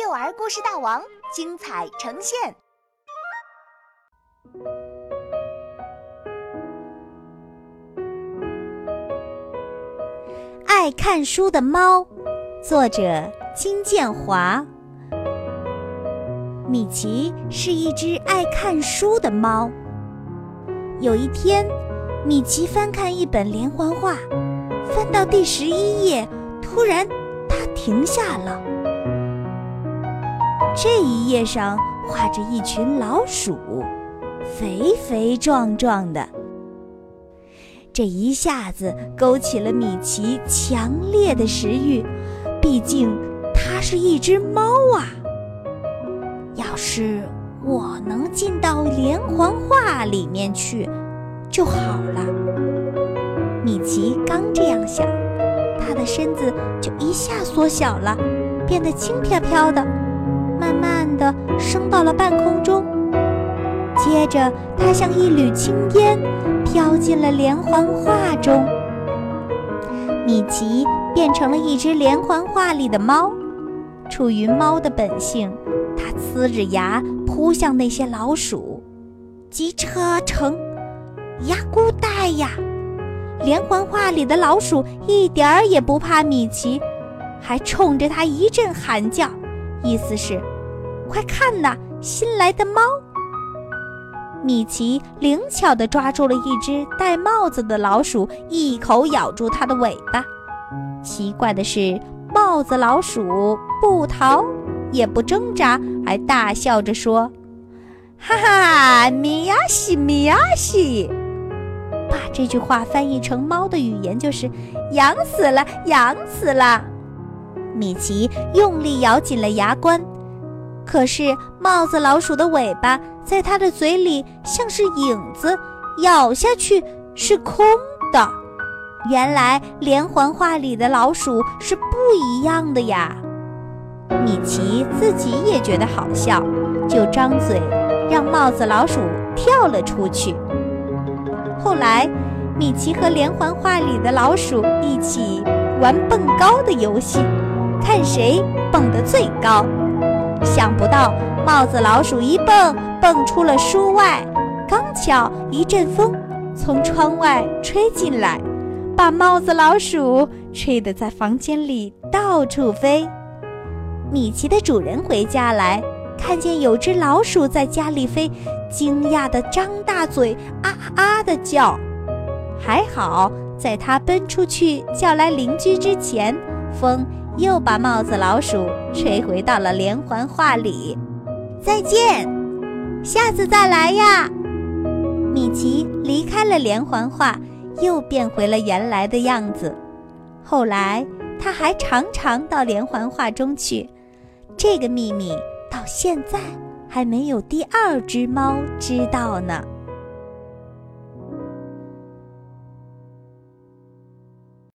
幼儿故事大王精彩呈现。爱看书的猫，作者金建华。米奇是一只爱看书的猫。有一天，米奇翻看一本连环画，翻到第十一页，突然他停下了。这一页上画着一群老鼠，肥肥壮壮的。这一下子勾起了米奇强烈的食欲，毕竟它是一只猫啊。要是我能进到连环画里面去就好了。米奇刚这样想，他的身子就一下缩小了，变得轻飘飘的，慢慢的升到了半空中。接着，它像一缕青烟，飘进了连环画中。米奇变成了一只连环画里的猫，出于猫的本性。它呲着牙扑向那些老鼠，机车城，呀咕带呀！连环画里的老鼠一点儿也不怕米奇，还冲着他一阵喊叫，意思是：快看呐，新来的猫！米奇灵巧地抓住了一只戴帽子的老鼠，一口咬住它的尾巴。奇怪的是，帽子老鼠不逃。也不挣扎，还大笑着说：“哈哈，米呀西，米呀西！”把这句话翻译成猫的语言就是“痒死了，痒死了”。米奇用力咬紧了牙关，可是帽子老鼠的尾巴在他的嘴里像是影子，咬下去是空的。原来连环画里的老鼠是不一样的呀。米奇自己也觉得好笑，就张嘴让帽子老鼠跳了出去。后来，米奇和连环画里的老鼠一起玩蹦高的游戏，看谁蹦得最高。想不到帽子老鼠一蹦蹦出了书外，刚巧一阵风从窗外吹进来，把帽子老鼠吹得在房间里到处飞。米奇的主人回家来，看见有只老鼠在家里飞，惊讶地张大嘴，啊啊的叫。还好，在他奔出去叫来邻居之前，风又把帽子老鼠吹回到了连环画里。再见，下次再来呀！米奇离开了连环画，又变回了原来的样子。后来，他还常常到连环画中去。这个秘密到现在还没有第二只猫知道呢。